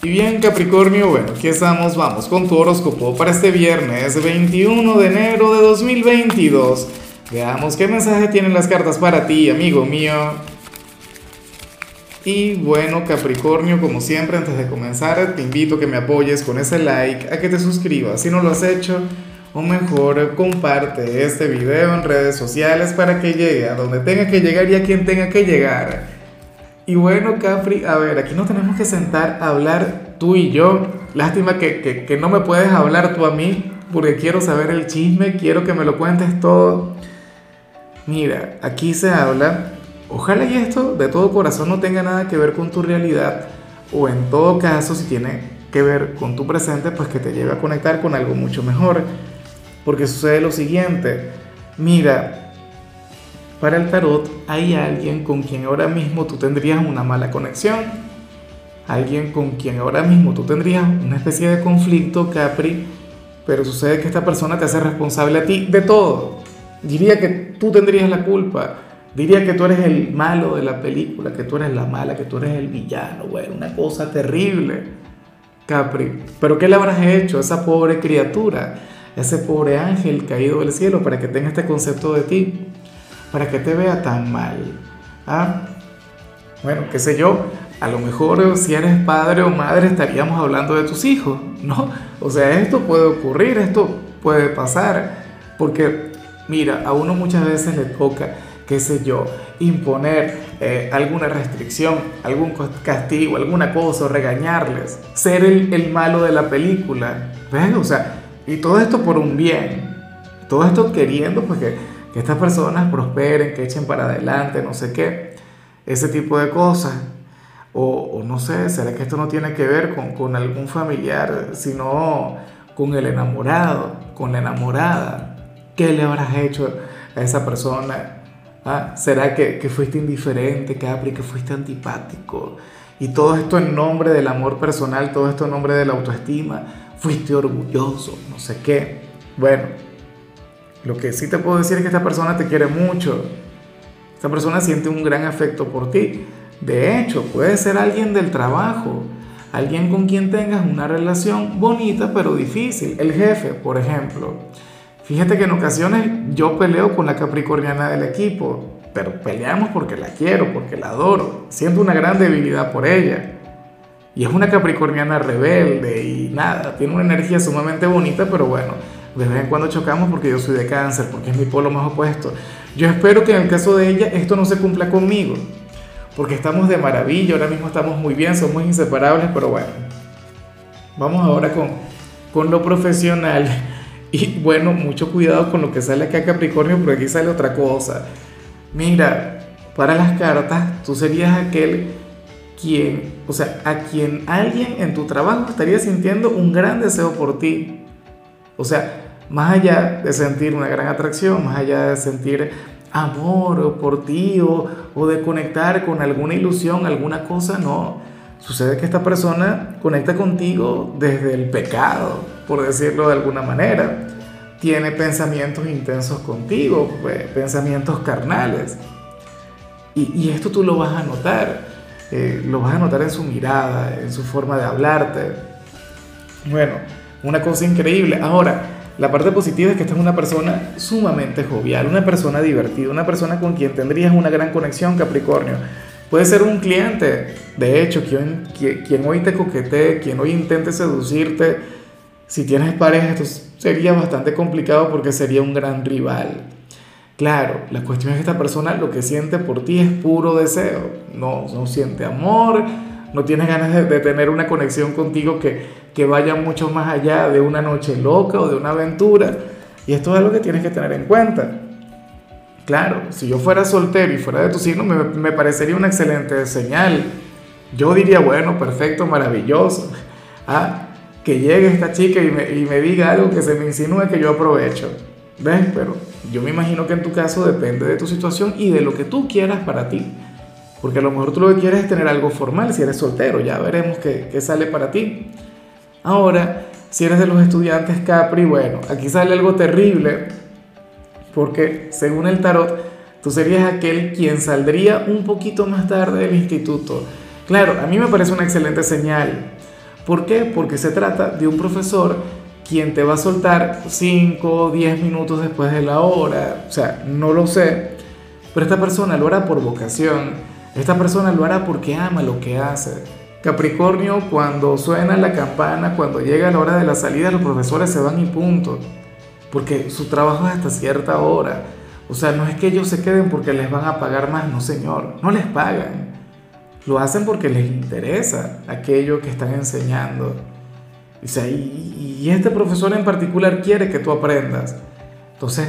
Y bien Capricornio, bueno, aquí estamos, vamos con tu horóscopo para este viernes 21 de enero de 2022. Veamos qué mensaje tienen las cartas para ti, amigo mío. Y bueno Capricornio, como siempre, antes de comenzar, te invito a que me apoyes con ese like, a que te suscribas si no lo has hecho, o mejor comparte este video en redes sociales para que llegue a donde tenga que llegar y a quien tenga que llegar. Y bueno, Capri, a ver, aquí nos tenemos que sentar a hablar tú y yo. Lástima que, no me puedes hablar tú a mí, porque quiero saber el chisme, quiero que me lo cuentes todo. Mira, aquí se habla, ojalá y esto de todo corazón no tenga nada que ver con tu realidad, o en todo caso, si tiene que ver con tu presente, pues que te lleve a conectar con algo mucho mejor. Porque sucede lo siguiente, mira, para el tarot hay alguien con quien ahora mismo tú tendrías una mala conexión, alguien con quien ahora mismo tú tendrías una especie de conflicto, Capri, pero sucede que esta persona te hace responsable a ti de todo. Diría que tú tendrías la culpa, diría que tú eres el malo de la película, que tú eres la mala, que tú eres el villano, bueno, una cosa terrible, Capri. Pero ¿qué le habrás hecho a esa pobre criatura, ese pobre ángel caído del cielo para que tenga este concepto de ti? Para que te vea tan mal. ¿Ah? Bueno, qué sé yo, a lo mejor si eres padre o madre estaríamos hablando de tus hijos, ¿no? O sea, esto puede ocurrir, esto puede pasar, porque mira, a uno muchas veces le toca, qué sé yo, imponer eh, alguna restricción, algún castigo, alguna cosa, o regañarles, ser el, el malo de la película, ¿ves? O sea, y todo esto por un bien, todo esto queriendo, pues que que estas personas prosperen, que echen para adelante, no sé qué, ese tipo de cosas. O, no sé, ¿será que esto no tiene que ver con, con, algún familiar, sino con el enamorado, con la enamorada? ¿Qué le habrás hecho a esa persona? ¿Ah? ¿Será que, que fuiste indiferente, Capri, que fuiste antipático? Y todo esto en nombre del amor personal, todo esto en nombre de la autoestima, fuiste orgulloso, no sé qué. Bueno, lo que sí te puedo decir es que esta persona te quiere mucho. Esta persona siente un gran afecto por ti. De hecho, puede ser alguien del trabajo, alguien con quien tengas una relación bonita pero difícil. El jefe, por ejemplo. Fíjate que en ocasiones yo peleo con la capricorniana del equipo, pero peleamos porque la quiero, porque la adoro. Siento una gran debilidad por ella. Y es una capricorniana rebelde y nada, tiene una energía sumamente bonita, pero bueno, de vez en cuando chocamos porque yo soy de cáncer, porque es mi polo más opuesto. Yo espero que en el caso de ella esto no se cumpla conmigo, porque estamos de maravilla, ahora mismo estamos muy bien, somos inseparables, pero bueno, vamos ahora con, con lo profesional. Y bueno, mucho cuidado con lo que sale acá Capricornio, porque aquí sale otra cosa. Mira, para las cartas, tú serías aquel quien, o sea, a quien alguien en tu trabajo estaría sintiendo un gran deseo por ti. O sea, más allá de sentir una gran atracción, más allá de sentir amor por ti o, de conectar con alguna ilusión, alguna cosa, no. Sucede que esta persona conecta contigo desde el pecado, por decirlo de alguna manera. Tiene pensamientos intensos contigo, pues, pensamientos carnales. Y, esto tú lo vas a notar, eh, lo vas a notar en su mirada, en su forma de hablarte. Bueno, una cosa increíble. Ahora, la parte positiva es que esta es una persona sumamente jovial, una persona divertida, una persona con quien tendrías una gran conexión, Capricornio. Puede ser un cliente, de hecho, quien, quien, hoy te coquetee, quien hoy intente seducirte. Si tienes pareja, esto sería bastante complicado porque sería un gran rival. Claro, la cuestión es que esta persona lo que siente por ti es puro deseo. No, no siente amor, no tienes ganas de, tener una conexión contigo que, que vaya mucho más allá de una noche loca o de una aventura. Y esto es algo que tienes que tener en cuenta. Claro, si yo fuera soltero y fuera de tu signo, me, me parecería una excelente señal. Yo diría, bueno, perfecto, maravilloso. Ah, que llegue esta chica y me, y me diga algo que se me insinúe que yo aprovecho. ¿Ves? Pero yo me imagino que en tu caso depende de tu situación y de lo que tú quieras para ti. Porque a lo mejor tú lo que quieres es tener algo formal si eres soltero, ya veremos qué, qué sale para ti. Ahora, si eres de los estudiantes Capri, bueno, aquí sale algo terrible, porque según el tarot, tú serías aquel quien saldría un poquito más tarde del instituto. Claro, a mí me parece una excelente señal, ¿Por qué? Porque se trata de un profesor quien te va a soltar 5 o 10 minutos después de la hora, o sea, no lo sé, pero esta persona lo hará por vocación, esta persona lo hará porque ama lo que hace. Capricornio, cuando suena la campana, cuando llega la hora de la salida, los profesores se van y punto, porque su trabajo es hasta cierta hora. O sea, no es que ellos se queden porque les van a pagar más, no señor, no les pagan. Lo hacen porque les interesa aquello que están enseñando. O sea, y, y este profesor en particular quiere que tú aprendas. Entonces,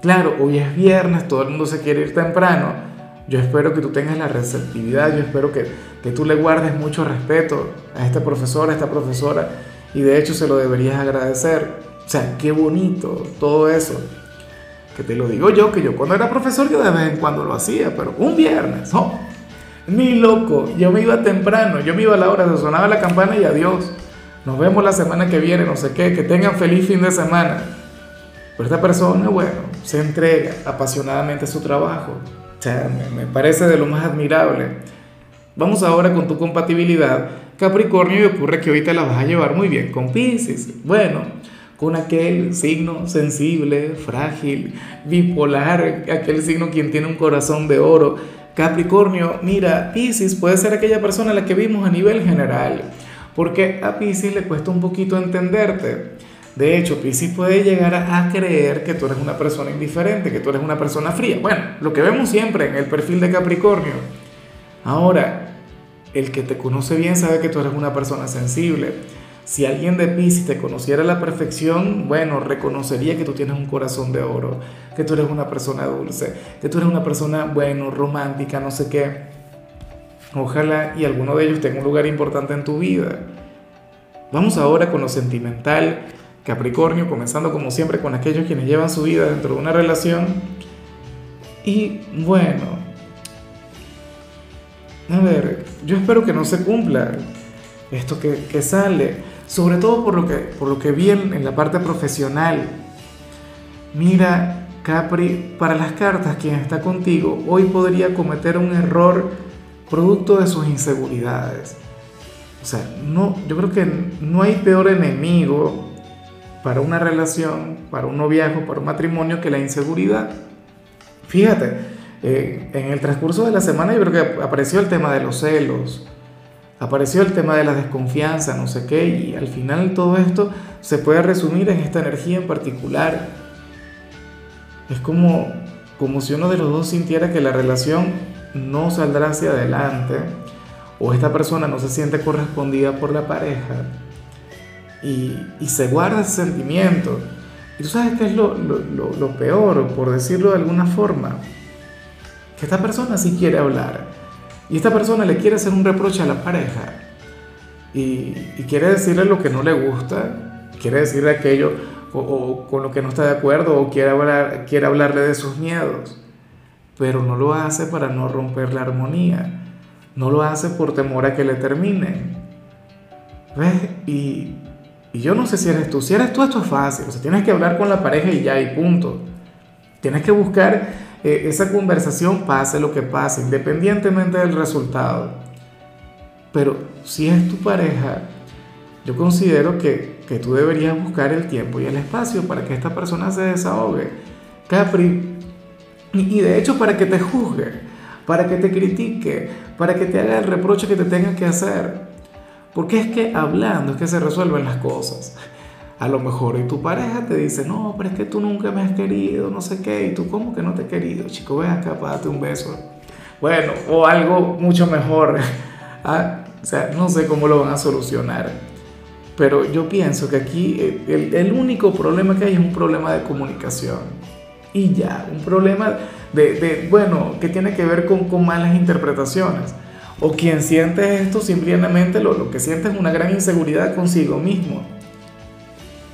claro, hoy es viernes, todo el mundo se quiere ir temprano yo espero que tú tengas la receptividad, yo espero que, que tú le guardes mucho respeto a este profesor, a esta profesora, y de hecho se lo deberías agradecer. O sea, qué bonito todo eso. Que te lo digo yo, que yo cuando era profesor yo de vez en cuando lo hacía, pero un viernes, no, ni loco, yo me iba temprano, yo me iba a la hora, se sonaba la campana y adiós. Nos vemos la semana que viene, no sé qué, que tengan feliz fin de semana. Pero esta persona, bueno, se entrega apasionadamente a su trabajo sea, me, parece de lo más admirable. Vamos ahora con tu compatibilidad. Capricornio y ocurre que hoy te la vas a llevar muy bien con Pisces. Bueno, con aquel signo sensible, frágil, bipolar, aquel signo quien tiene un corazón de oro. Capricornio, mira, Pisces puede ser aquella persona a la que vimos a nivel general, porque a Pisces le cuesta un poquito entenderte. De hecho, Piscis puede llegar a, creer que tú eres una persona indiferente, que tú eres una persona fría. Bueno, lo que vemos siempre en el perfil de Capricornio. Ahora, el que te conoce bien sabe que tú eres una persona sensible. Si alguien de Piscis te conociera a la perfección, bueno, reconocería que tú tienes un corazón de oro, que tú eres una persona dulce, que tú eres una persona, bueno, romántica, no sé qué. Ojalá y alguno de ellos tenga un lugar importante en tu vida. Vamos ahora con lo sentimental Capricornio, comenzando como siempre con aquellos quienes llevan su vida dentro de una relación. Y bueno, a ver, yo espero que no se cumpla esto que, sale, sobre todo por lo que, por lo que vi en, la parte profesional. Mira, Capri, para las cartas, quien está contigo hoy podría cometer un error producto de sus inseguridades. O sea, no, yo creo que no hay peor enemigo para una relación, para un noviazgo, para un matrimonio que la inseguridad. Fíjate, eh, en el transcurso de la semana yo creo que apareció el tema de los celos, apareció el tema de la desconfianza, no sé qué, y al final todo esto se puede resumir en esta energía en particular. Es como, como si uno de los dos sintiera que la relación no saldrá hacia adelante o esta persona no se siente correspondida por la pareja y, se guarda ese sentimiento. Y tú sabes qué es lo, peor, por decirlo de alguna forma, que esta persona sí quiere hablar y esta persona le quiere hacer un reproche a la pareja y, quiere decirle lo que no le gusta, quiere decirle aquello o, con lo que no está de acuerdo o quiere, hablar, quiere hablarle de sus miedos, pero no lo hace para no romper la armonía, no lo hace por temor a que le terminen. ¿Ves? Y, y yo no sé si eres tú. Si eres tú, esto es fácil. O sea, tienes que hablar con la pareja y ya, y punto. Tienes que buscar eh, esa conversación, pase lo que pase, independientemente del resultado. Pero si es tu pareja, yo considero que, que tú deberías buscar el tiempo y el espacio para que esta persona se desahogue. Capri. Y, de hecho, para que te juzgue, para que te critique, para que te haga el reproche que te tenga que hacer. Porque es que hablando es que se resuelven las cosas. A lo mejor y tu pareja te dice, no, pero es que tú nunca me has querido, no sé qué, y tú, ¿cómo que no te he querido? Chico, ven acá, date un beso. Bueno, o algo mucho mejor. Ah, o sea, no sé cómo lo van a solucionar. Pero yo pienso que aquí el, el, único problema que hay es un problema de comunicación. Y ya, un problema de, de bueno, que tiene que ver con, con malas interpretaciones. O quien siente esto simplemente lo, lo que siente es una gran inseguridad consigo mismo.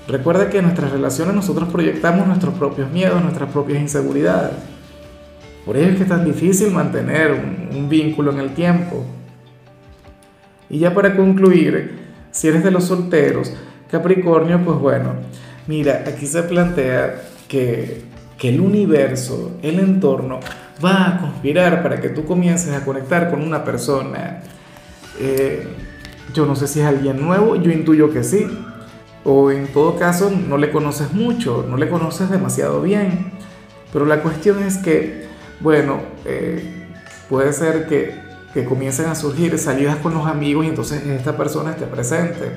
Recuerda que en nuestras relaciones nosotros proyectamos nuestros propios miedos, nuestras propias inseguridades. Por ello es que es tan difícil mantener un, un vínculo en el tiempo. Y ya para concluir, si eres de los solteros, Capricornio, pues bueno, mira, aquí se plantea que, que el universo, el entorno, va a conspirar para que tú comiences a conectar con una persona. Eh, yo no sé si es alguien nuevo, yo intuyo que sí. O en todo caso no le conoces mucho, no le conoces demasiado bien. Pero la cuestión es que, bueno, eh, puede ser que, que comiencen a surgir salidas con los amigos y entonces esta persona esté presente.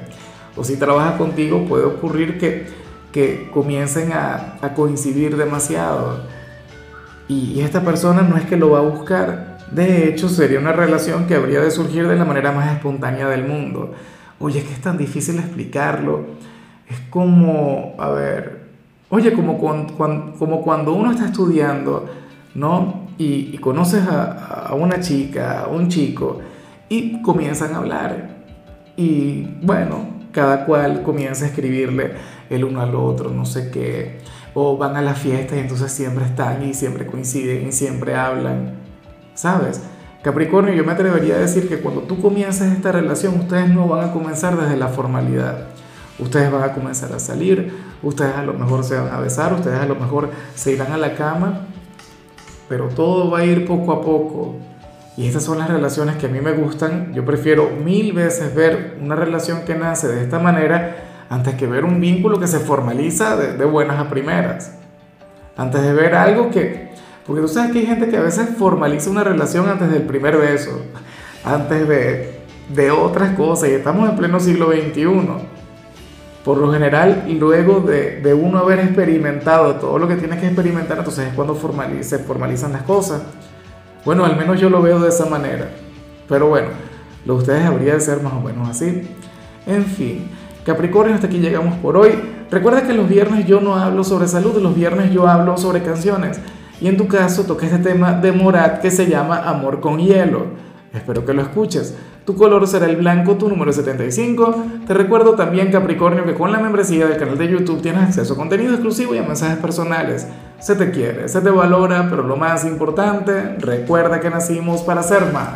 O si trabaja contigo puede ocurrir que, que comiencen a, a coincidir demasiado. Y, y esta persona no es que lo va a buscar, de hecho, sería una relación que habría de surgir de la manera más espontánea del mundo. Oye, es que es tan difícil explicarlo. Es como, a ver, oye, como cuando, uno está estudiando, ¿no? Y, conoces a, a, una chica, a un chico, y comienzan a hablar. Y bueno, cada cual comienza a escribirle el uno al otro, no sé qué. O van a la fiesta y entonces siempre están y siempre coinciden y siempre hablan. ¿sabes? Capricornio, yo me atrevería a decir que cuando tú comiences esta relación, ustedes no van a comenzar desde la formalidad. Ustedes van a comenzar a salir, ustedes a lo mejor se van a besar, ustedes a lo mejor se irán a la cama, pero todo va a ir poco a poco. Y estas son las relaciones que a mí me gustan. Yo prefiero mil veces ver una relación que nace de esta manera antes que ver un vínculo que se formaliza de, de buenas a primeras. Antes de ver algo que, porque tú sabes que hay gente que a veces formaliza una relación antes del primer beso, antes de, de otras cosas, y estamos en pleno siglo XXI. Por lo general, luego de, de uno haber experimentado todo lo que tiene que experimentar, entonces es cuando se formalizan las cosas. Bueno, al menos yo lo veo de esa manera. Pero bueno, lo de ustedes habría de ser más o menos así. En fin, Capricornio, hasta aquí llegamos por hoy. Recuerda que los viernes yo no hablo sobre salud, los viernes yo hablo sobre canciones. Y en tu caso toca este tema de Morat que se llama Amor con Hielo. Espero que lo escuches. Tu color será el blanco, tu número 75. Te recuerdo también, Capricornio, que con la membresía del canal de YouTube tienes acceso a contenido exclusivo y a mensajes personales. Se te quiere, se te valora, pero lo más importante, recuerda que nacimos para ser más.